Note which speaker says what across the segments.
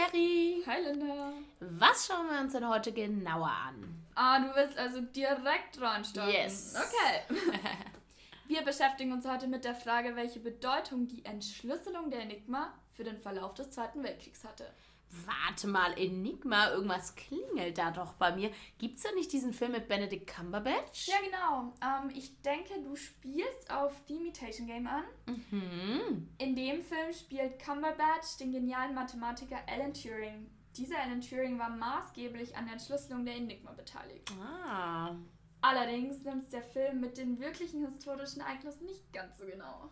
Speaker 1: Terry.
Speaker 2: Hi Linda.
Speaker 1: Was schauen wir uns denn heute genauer an?
Speaker 2: Ah, du willst also direkt reinstarten. Yes. Okay. wir beschäftigen uns heute mit der Frage, welche Bedeutung die Entschlüsselung der Enigma für den Verlauf des Zweiten Weltkriegs hatte.
Speaker 1: Warte mal, Enigma, irgendwas klingelt da doch bei mir. Gibt es da nicht diesen Film mit Benedict Cumberbatch?
Speaker 2: Ja, genau. Ähm, ich denke, du spielst auf The Imitation Game an. Mhm. In dem Film spielt Cumberbatch den genialen Mathematiker Alan Turing. Dieser Alan Turing war maßgeblich an der Entschlüsselung der Enigma beteiligt. Ah. Allerdings nimmt es der Film mit den wirklichen historischen Ereignissen nicht ganz so genau.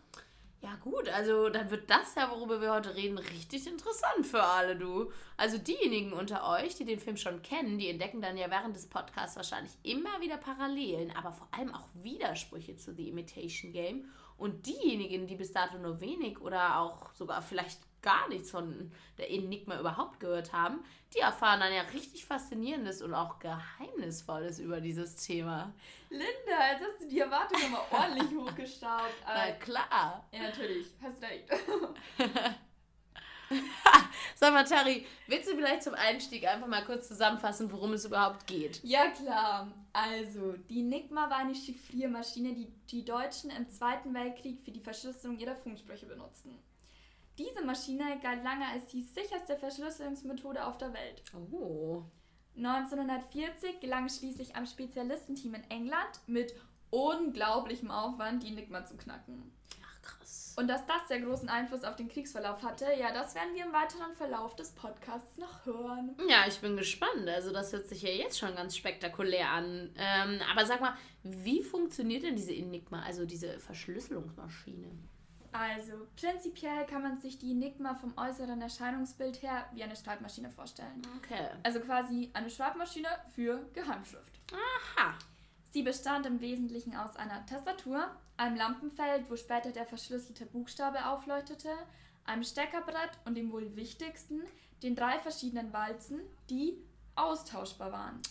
Speaker 1: Ja gut, also dann wird das ja, worüber wir heute reden, richtig interessant für alle, du. Also diejenigen unter euch, die den Film schon kennen, die entdecken dann ja während des Podcasts wahrscheinlich immer wieder Parallelen, aber vor allem auch Widersprüche zu The Imitation Game. Und diejenigen, die bis dato nur wenig oder auch sogar vielleicht gar nichts von der Enigma überhaupt gehört haben, die erfahren dann ja richtig Faszinierendes und auch Geheimnisvolles über dieses Thema.
Speaker 2: Linda, jetzt hast du die Erwartungen mal ordentlich hochgestaubt.
Speaker 1: Na klar.
Speaker 2: Ja, natürlich. Hast recht.
Speaker 1: Sag mal, Tari, willst du vielleicht zum Einstieg einfach mal kurz zusammenfassen, worum es überhaupt geht?
Speaker 2: Ja, klar. Also, die Enigma war eine Chiffriermaschine, die die Deutschen im Zweiten Weltkrieg für die Verschlüsselung ihrer Funksprüche benutzten. Diese Maschine galt lange als die sicherste Verschlüsselungsmethode auf der Welt. Oh. 1940 gelang schließlich einem Spezialistenteam in England mit unglaublichem Aufwand die Enigma zu knacken.
Speaker 1: Krass.
Speaker 2: Und dass das sehr großen Einfluss auf den Kriegsverlauf hatte, ja, das werden wir im weiteren Verlauf des Podcasts noch hören.
Speaker 1: Ja, ich bin gespannt. Also das hört sich ja jetzt schon ganz spektakulär an. Ähm, aber sag mal, wie funktioniert denn diese Enigma, also diese Verschlüsselungsmaschine?
Speaker 2: Also, prinzipiell kann man sich die Enigma vom äußeren Erscheinungsbild her wie eine Schreibmaschine vorstellen.
Speaker 1: Okay.
Speaker 2: Also quasi eine Schreibmaschine für Geheimschrift.
Speaker 1: Aha.
Speaker 2: Sie bestand im Wesentlichen aus einer Tastatur, einem Lampenfeld, wo später der verschlüsselte Buchstabe aufleuchtete, einem Steckerbrett und dem wohl wichtigsten, den drei verschiedenen Walzen, die austauschbar waren.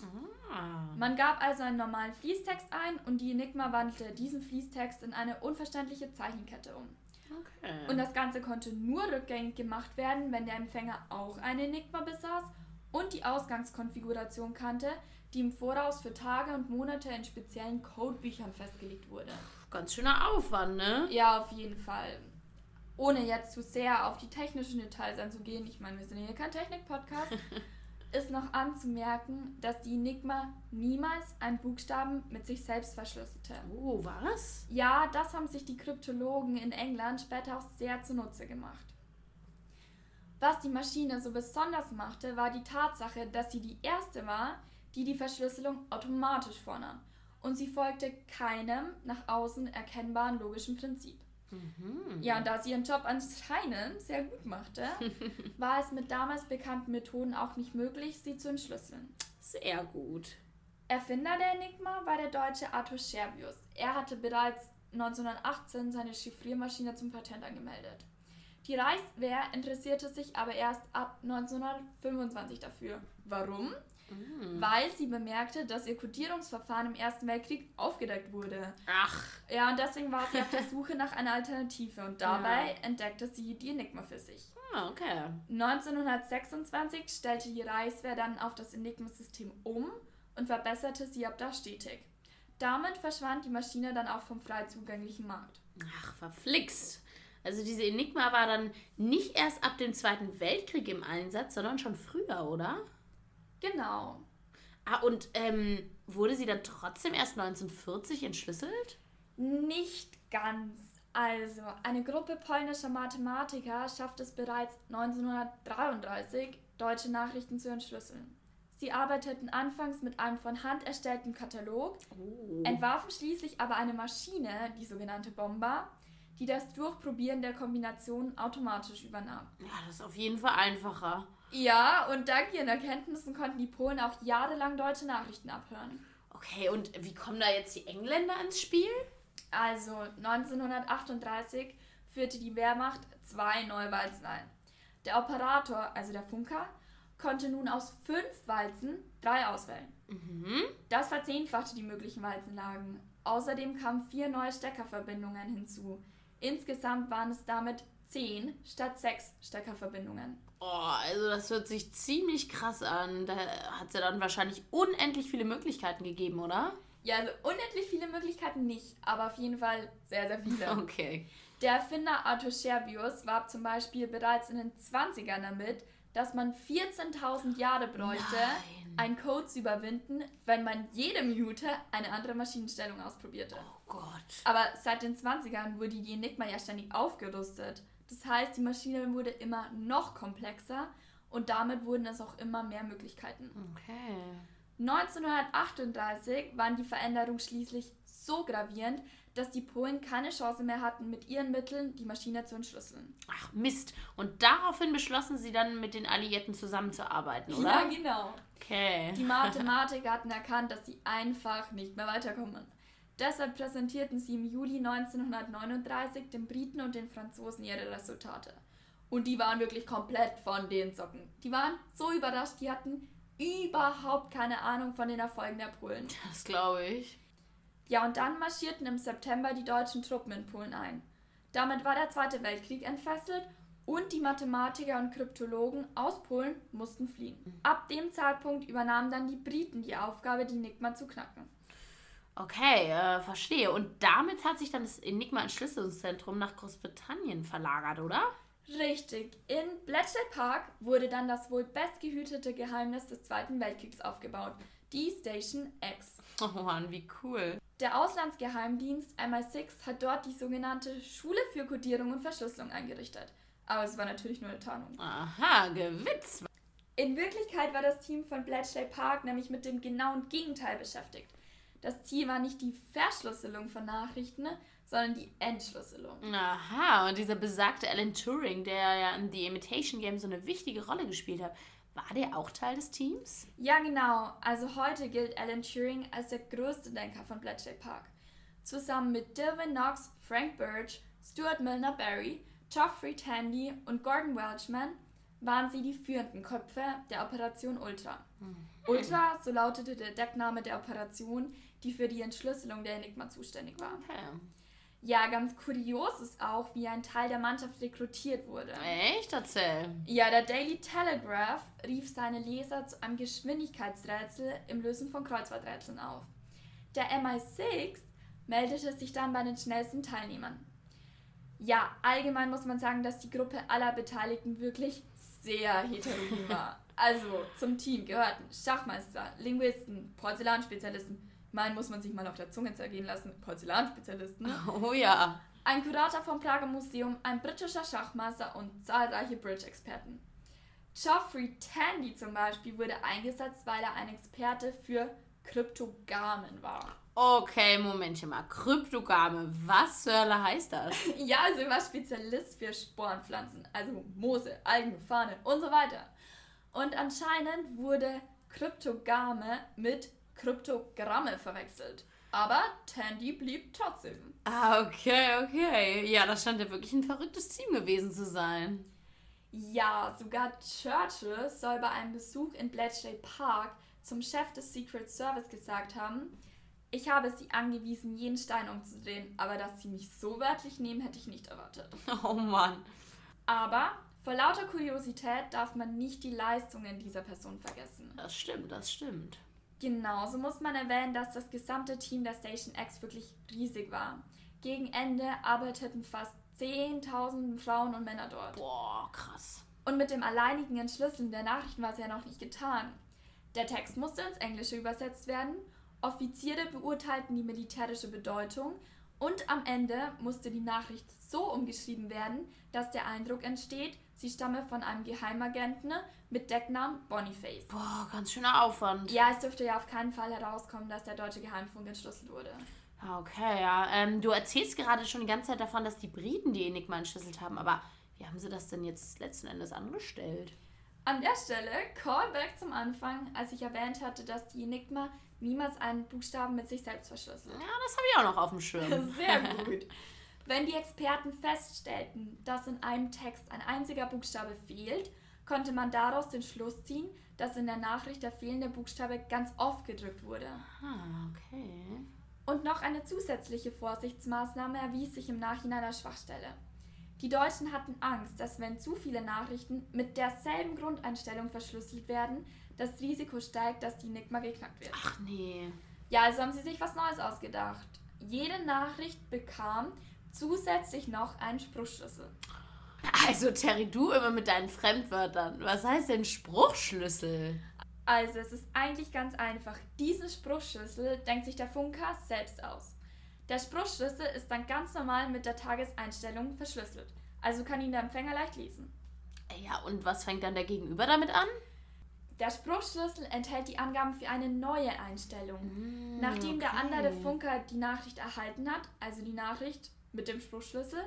Speaker 2: Ah. Man gab also einen normalen Fließtext ein und die Enigma wandelte diesen Fließtext in eine unverständliche Zeichenkette um.
Speaker 1: Okay.
Speaker 2: Und das Ganze konnte nur rückgängig gemacht werden, wenn der Empfänger auch eine Enigma besaß und die Ausgangskonfiguration kannte, die im Voraus für Tage und Monate in speziellen Codebüchern festgelegt wurde.
Speaker 1: Ganz schöner Aufwand, ne?
Speaker 2: Ja, auf jeden Fall. Ohne jetzt zu sehr auf die technischen Details einzugehen, ich meine, wir sind hier kein Technik-Podcast, ist noch anzumerken, dass die Enigma niemals einen Buchstaben mit sich selbst verschlüsselte.
Speaker 1: Oh, was?
Speaker 2: Ja, das haben sich die Kryptologen in England später auch sehr zunutze gemacht. Was die Maschine so besonders machte, war die Tatsache, dass sie die erste war, die die Verschlüsselung automatisch vornahm und sie folgte keinem nach außen erkennbaren logischen Prinzip. Mhm. Ja, und da sie ihren Job anscheinend sehr gut machte, war es mit damals bekannten Methoden auch nicht möglich, sie zu entschlüsseln.
Speaker 1: Sehr gut.
Speaker 2: Erfinder der Enigma war der deutsche Arthur Scherbius. Er hatte bereits 1918 seine Chiffriermaschine zum Patent angemeldet. Die Reichswehr interessierte sich aber erst ab 1925 dafür. Warum? Mhm. Weil sie bemerkte, dass ihr Kodierungsverfahren im Ersten Weltkrieg aufgedeckt wurde.
Speaker 1: Ach.
Speaker 2: Ja, und deswegen war sie auf der Suche nach einer Alternative und dabei ja. entdeckte sie die Enigma für sich.
Speaker 1: Ah, okay.
Speaker 2: 1926 stellte die Reichswehr dann auf das Enigma-System um und verbesserte sie ab da stetig. Damit verschwand die Maschine dann auch vom frei zugänglichen Markt.
Speaker 1: Ach, verflixt. Also diese Enigma war dann nicht erst ab dem Zweiten Weltkrieg im Einsatz, sondern schon früher, oder?
Speaker 2: Genau.
Speaker 1: Ah, und ähm, wurde sie dann trotzdem erst 1940 entschlüsselt?
Speaker 2: Nicht ganz. Also, eine Gruppe polnischer Mathematiker schafft es bereits 1933, deutsche Nachrichten zu entschlüsseln. Sie arbeiteten anfangs mit einem von Hand erstellten Katalog, oh. entwarfen schließlich aber eine Maschine, die sogenannte Bomba, die das Durchprobieren der Kombinationen automatisch übernahm.
Speaker 1: Ja, das ist auf jeden Fall einfacher.
Speaker 2: Ja, und dank ihren Erkenntnissen konnten die Polen auch jahrelang deutsche Nachrichten abhören.
Speaker 1: Okay, und wie kommen da jetzt die Engländer ins Spiel?
Speaker 2: Also 1938 führte die Wehrmacht zwei neue Walzen ein. Der Operator, also der Funker, konnte nun aus fünf Walzen drei auswählen. Mhm. Das verzehnfachte die möglichen Walzenlagen. Außerdem kamen vier neue Steckerverbindungen hinzu. Insgesamt waren es damit 10 statt 6 Steckerverbindungen.
Speaker 1: Oh, also das hört sich ziemlich krass an. Da hat es ja dann wahrscheinlich unendlich viele Möglichkeiten gegeben, oder?
Speaker 2: Ja, also unendlich viele Möglichkeiten nicht, aber auf jeden Fall sehr, sehr viele.
Speaker 1: Okay.
Speaker 2: Der Erfinder Arthur Scherbius warb zum Beispiel bereits in den 20ern damit, dass man 14.000 Jahre bräuchte,
Speaker 1: Nein.
Speaker 2: einen Code zu überwinden, wenn man jede Minute eine andere Maschinenstellung ausprobierte.
Speaker 1: Oh Gott.
Speaker 2: Aber seit den 20ern wurde die Enigma ja ständig aufgerüstet. Das heißt, die Maschine wurde immer noch komplexer und damit wurden es auch immer mehr Möglichkeiten.
Speaker 1: Okay.
Speaker 2: 1938 waren die Veränderungen schließlich so gravierend, dass die Polen keine Chance mehr hatten, mit ihren Mitteln die Maschine zu entschlüsseln.
Speaker 1: Ach Mist. Und daraufhin beschlossen sie dann mit den Alliierten zusammenzuarbeiten, oder?
Speaker 2: Ja, genau.
Speaker 1: Okay.
Speaker 2: Die Mathematiker hatten erkannt, dass sie einfach nicht mehr weiterkommen. Deshalb präsentierten sie im Juli 1939 den Briten und den Franzosen ihre Resultate. Und die waren wirklich komplett von den Socken. Die waren so überrascht, die hatten überhaupt keine Ahnung von den Erfolgen der Polen.
Speaker 1: Das glaube ich.
Speaker 2: Ja, und dann marschierten im September die deutschen Truppen in Polen ein. Damit war der Zweite Weltkrieg entfesselt und die Mathematiker und Kryptologen aus Polen mussten fliehen. Ab dem Zeitpunkt übernahmen dann die Briten die Aufgabe, die Enigma zu knacken.
Speaker 1: Okay, äh, verstehe. Und damit hat sich dann das Enigma-Entschlüsselungszentrum nach Großbritannien verlagert, oder?
Speaker 2: Richtig. In Bletchley Park wurde dann das wohl bestgehütete Geheimnis des Zweiten Weltkriegs aufgebaut, die Station X.
Speaker 1: Oh Mann, wie cool.
Speaker 2: Der Auslandsgeheimdienst MI6 hat dort die sogenannte Schule für Codierung und Verschlüsselung eingerichtet. Aber es war natürlich nur eine Tarnung.
Speaker 1: Aha, Gewitz.
Speaker 2: In Wirklichkeit war das Team von Bletchley Park nämlich mit dem genauen Gegenteil beschäftigt. Das Ziel war nicht die Verschlüsselung von Nachrichten, sondern die Entschlüsselung.
Speaker 1: Aha, und dieser besagte Alan Turing, der ja in The Imitation Game so eine wichtige Rolle gespielt hat, war der auch Teil des Teams?
Speaker 2: Ja, genau. Also heute gilt Alan Turing als der größte Denker von Bletchley Park. Zusammen mit Dilwyn Knox, Frank Birch, Stuart Milner Barry, Geoffrey Tandy und Gordon Welchman waren sie die führenden Köpfe der Operation Ultra. Ultra, so lautete der Deckname der Operation, die für die Entschlüsselung der Enigma zuständig war.
Speaker 1: Okay.
Speaker 2: Ja, ganz kurios ist auch, wie ein Teil der Mannschaft rekrutiert wurde.
Speaker 1: Echt? Erzähl.
Speaker 2: Ja, der Daily Telegraph rief seine Leser zu einem Geschwindigkeitsrätsel im Lösen von Kreuzworträtseln auf. Der MI6 meldete sich dann bei den schnellsten Teilnehmern. Ja, allgemein muss man sagen, dass die Gruppe aller Beteiligten wirklich sehr heterogen war. Also zum Team gehörten Schachmeister, Linguisten, Porzellanspezialisten, meinen muss man sich mal auf der Zunge zergehen lassen, Porzellanspezialisten,
Speaker 1: Oh ja.
Speaker 2: ein Kurator vom Prager Museum, ein britischer Schachmeister und zahlreiche Bridge-Experten. Geoffrey Tandy zum Beispiel wurde eingesetzt, weil er ein Experte für Kryptogamen war.
Speaker 1: Okay, Momentchen mal. Kryptogame, was zur Hölle heißt das?
Speaker 2: Ja, also er war Spezialist für Sporenpflanzen, also Moose, Algen, Fahnen und so weiter. Und anscheinend wurde Kryptogame mit Kryptogramme verwechselt. Aber Tandy blieb trotzdem.
Speaker 1: Ah, okay, okay. Ja, das scheint ja wirklich ein verrücktes Team gewesen zu sein.
Speaker 2: Ja, sogar Churchill soll bei einem Besuch in Bletchley Park zum Chef des Secret Service gesagt haben, ich habe sie angewiesen, jeden Stein umzudrehen, aber dass sie mich so wörtlich nehmen, hätte ich nicht erwartet.
Speaker 1: Oh Mann.
Speaker 2: Aber vor lauter Kuriosität darf man nicht die Leistungen dieser Person vergessen.
Speaker 1: Das stimmt, das stimmt.
Speaker 2: Genauso muss man erwähnen, dass das gesamte Team der Station X wirklich riesig war. Gegen Ende arbeiteten fast 10.000 Frauen und Männer dort.
Speaker 1: Boah, krass.
Speaker 2: Und mit dem alleinigen Entschlüsseln der Nachrichten war es ja noch nicht getan. Der Text musste ins Englische übersetzt werden, Offiziere beurteilten die militärische Bedeutung und am Ende musste die Nachricht so umgeschrieben werden, dass der Eindruck entsteht, sie stamme von einem Geheimagenten mit Decknamen Boniface.
Speaker 1: Boah, ganz schöner Aufwand.
Speaker 2: Ja, es dürfte ja auf keinen Fall herauskommen, dass der deutsche Geheimfunk entschlüsselt wurde.
Speaker 1: Ah, Okay, ja. Ähm, du erzählst gerade schon die ganze Zeit davon, dass die Briten die Enigma entschlüsselt haben, aber wie haben sie das denn jetzt letzten Endes angestellt?
Speaker 2: An der Stelle, Callback zum Anfang, als ich erwähnt hatte, dass die Enigma niemals einen Buchstaben mit sich selbst verschlüsselt.
Speaker 1: Ja, das habe ich auch noch auf dem Schirm.
Speaker 2: Sehr gut. Wenn die Experten feststellten, dass in einem Text ein einziger Buchstabe fehlt, konnte man daraus den Schluss ziehen, dass in der Nachricht der fehlende Buchstabe ganz oft gedrückt wurde.
Speaker 1: Ah, okay.
Speaker 2: Und noch eine zusätzliche Vorsichtsmaßnahme erwies sich im Nachhinein als Schwachstelle. Die Deutschen hatten Angst, dass wenn zu viele Nachrichten mit derselben Grundeinstellung verschlüsselt werden, das Risiko steigt, dass die Enigma geknackt wird.
Speaker 1: Ach nee.
Speaker 2: Ja, also haben sie sich was Neues ausgedacht. Jede Nachricht bekam zusätzlich noch einen Spruchschlüssel.
Speaker 1: Also Terry, du immer mit deinen Fremdwörtern. Was heißt denn Spruchschlüssel?
Speaker 2: Also es ist eigentlich ganz einfach. Diesen Spruchschlüssel denkt sich der Funker selbst aus. Der Spruchschlüssel ist dann ganz normal mit der Tageseinstellung verschlüsselt. Also kann ihn der Empfänger leicht lesen.
Speaker 1: Ja, und was fängt dann der Gegenüber damit an?
Speaker 2: Der Spruchschlüssel enthält die Angaben für eine neue Einstellung.
Speaker 1: Mm,
Speaker 2: Nachdem der
Speaker 1: okay.
Speaker 2: andere Funker die Nachricht erhalten hat, also die Nachricht mit dem Spruchschlüssel,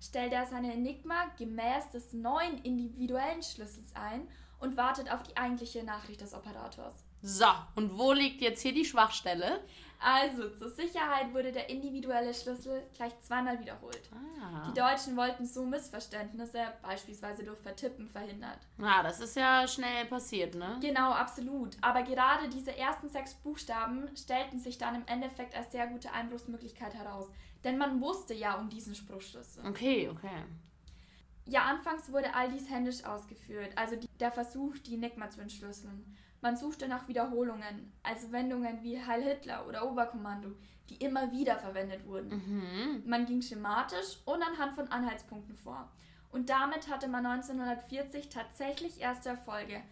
Speaker 2: stellt er seine Enigma gemäß des neuen individuellen Schlüssels ein und wartet auf die eigentliche Nachricht des Operators.
Speaker 1: So, und wo liegt jetzt hier die Schwachstelle?
Speaker 2: Also, zur Sicherheit wurde der individuelle Schlüssel gleich zweimal wiederholt.
Speaker 1: Ah.
Speaker 2: Die Deutschen wollten so Missverständnisse, beispielsweise durch Vertippen, verhindert.
Speaker 1: Ah, das ist ja schnell passiert, ne?
Speaker 2: Genau, absolut. Aber gerade diese ersten sechs Buchstaben stellten sich dann im Endeffekt als sehr gute Einbruchsmöglichkeit heraus. Denn man wusste ja um diesen Spruchschlüssel.
Speaker 1: Okay, okay.
Speaker 2: Ja, anfangs wurde all dies händisch ausgeführt, also die, der Versuch, die Enigma zu entschlüsseln. Man suchte nach Wiederholungen, also Wendungen wie Heil Hitler oder Oberkommando, die immer wieder verwendet wurden.
Speaker 1: Mhm.
Speaker 2: Man ging schematisch und anhand von Anhaltspunkten vor. Und damit hatte man 1940 tatsächlich erste Erfolge.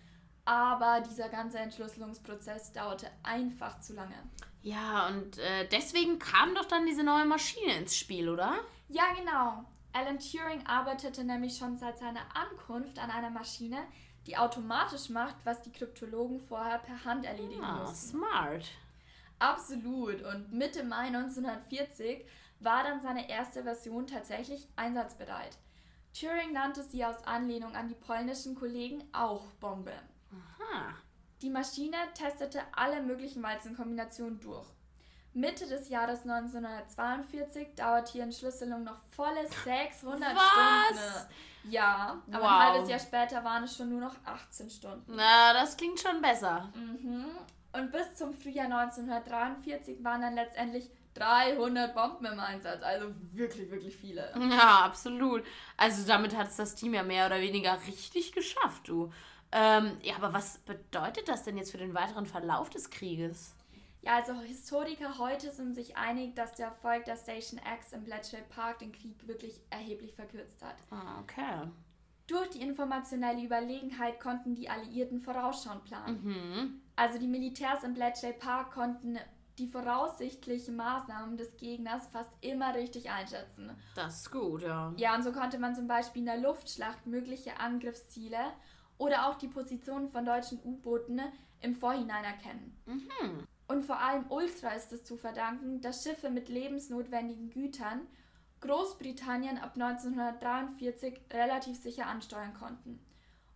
Speaker 2: Aber dieser ganze Entschlüsselungsprozess dauerte einfach zu lange.
Speaker 1: Ja, und äh, deswegen kam doch dann diese neue Maschine ins Spiel, oder?
Speaker 2: Ja, genau. Alan Turing arbeitete nämlich schon seit seiner Ankunft an einer Maschine, die automatisch macht, was die Kryptologen vorher per Hand erledigen
Speaker 1: Ah,
Speaker 2: mussten.
Speaker 1: smart.
Speaker 2: Absolut. Und Mitte Mai 1940 war dann seine erste Version tatsächlich einsatzbereit. Turing nannte sie aus Anlehnung an die polnischen Kollegen auch Bombe.
Speaker 1: Aha.
Speaker 2: Die Maschine testete alle möglichen Walzenkombinationen durch. Mitte des Jahres 1942 dauert die Entschlüsselung noch volle 600
Speaker 1: Was?
Speaker 2: Stunden. Ja, aber
Speaker 1: Wow.
Speaker 2: ein halbes Jahr später waren es schon nur noch 18 Stunden.
Speaker 1: Na, das klingt schon besser.
Speaker 2: Mhm. Und bis zum Frühjahr 1943 waren dann letztendlich 300 Bomben im Einsatz. Also wirklich, wirklich viele.
Speaker 1: Ja, absolut. Also damit hat es das Team ja mehr oder weniger richtig geschafft, du. Ähm, ja, aber was bedeutet das denn jetzt für den weiteren Verlauf des Krieges?
Speaker 2: Ja, also Historiker heute sind sich einig, dass der Erfolg der Station X im Bletchley Park den Krieg wirklich erheblich verkürzt hat.
Speaker 1: Ah, okay.
Speaker 2: Durch die informationelle Überlegenheit konnten die Alliierten vorausschauend planen.
Speaker 1: Mhm.
Speaker 2: Also die Militärs im Bletchley Park konnten die voraussichtlichen Maßnahmen des Gegners fast immer richtig einschätzen.
Speaker 1: Das ist gut, ja.
Speaker 2: Ja, und so konnte man zum Beispiel in der Luftschlacht mögliche Angriffsziele oder auch die Positionen von deutschen U-Booten im Vorhinein erkennen.
Speaker 1: Mhm.
Speaker 2: Und vor allem Ultra ist es zu verdanken, dass Schiffe mit lebensnotwendigen Gütern Großbritannien ab 1943 relativ sicher ansteuern konnten.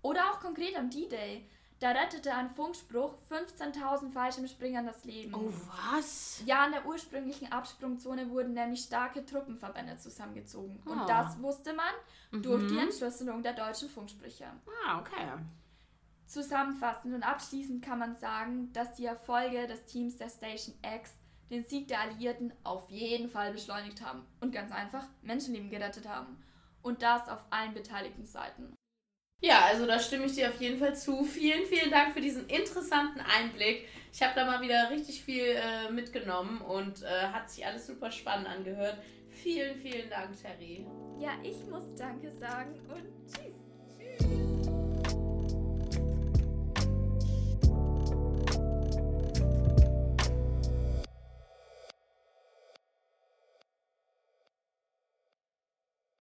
Speaker 2: Oder auch konkret am D-Day. Da rettete ein Funkspruch 15.000 Fallschirmspringern das Leben.
Speaker 1: Oh, was?
Speaker 2: Ja, in der ursprünglichen Absprungzone wurden nämlich starke Truppenverbände zusammengezogen.
Speaker 1: Ah.
Speaker 2: Und das wusste man durch die
Speaker 1: Mhm.
Speaker 2: Entschlüsselung der deutschen Funksprüche.
Speaker 1: Ah, okay.
Speaker 2: Zusammenfassend und abschließend kann man sagen, dass die Erfolge des Teams der Station X den Sieg der Alliierten auf jeden Fall beschleunigt haben und ganz einfach Menschenleben gerettet haben. Und das auf allen beteiligten Seiten.
Speaker 1: Ja, also da stimme ich dir auf jeden Fall zu. Vielen, vielen Dank für diesen interessanten Einblick. Ich habe da mal wieder richtig viel äh, mitgenommen und äh, hat sich alles super spannend angehört. Vielen, vielen Dank, Terry.
Speaker 2: Ja, ich muss Danke sagen und tschüss.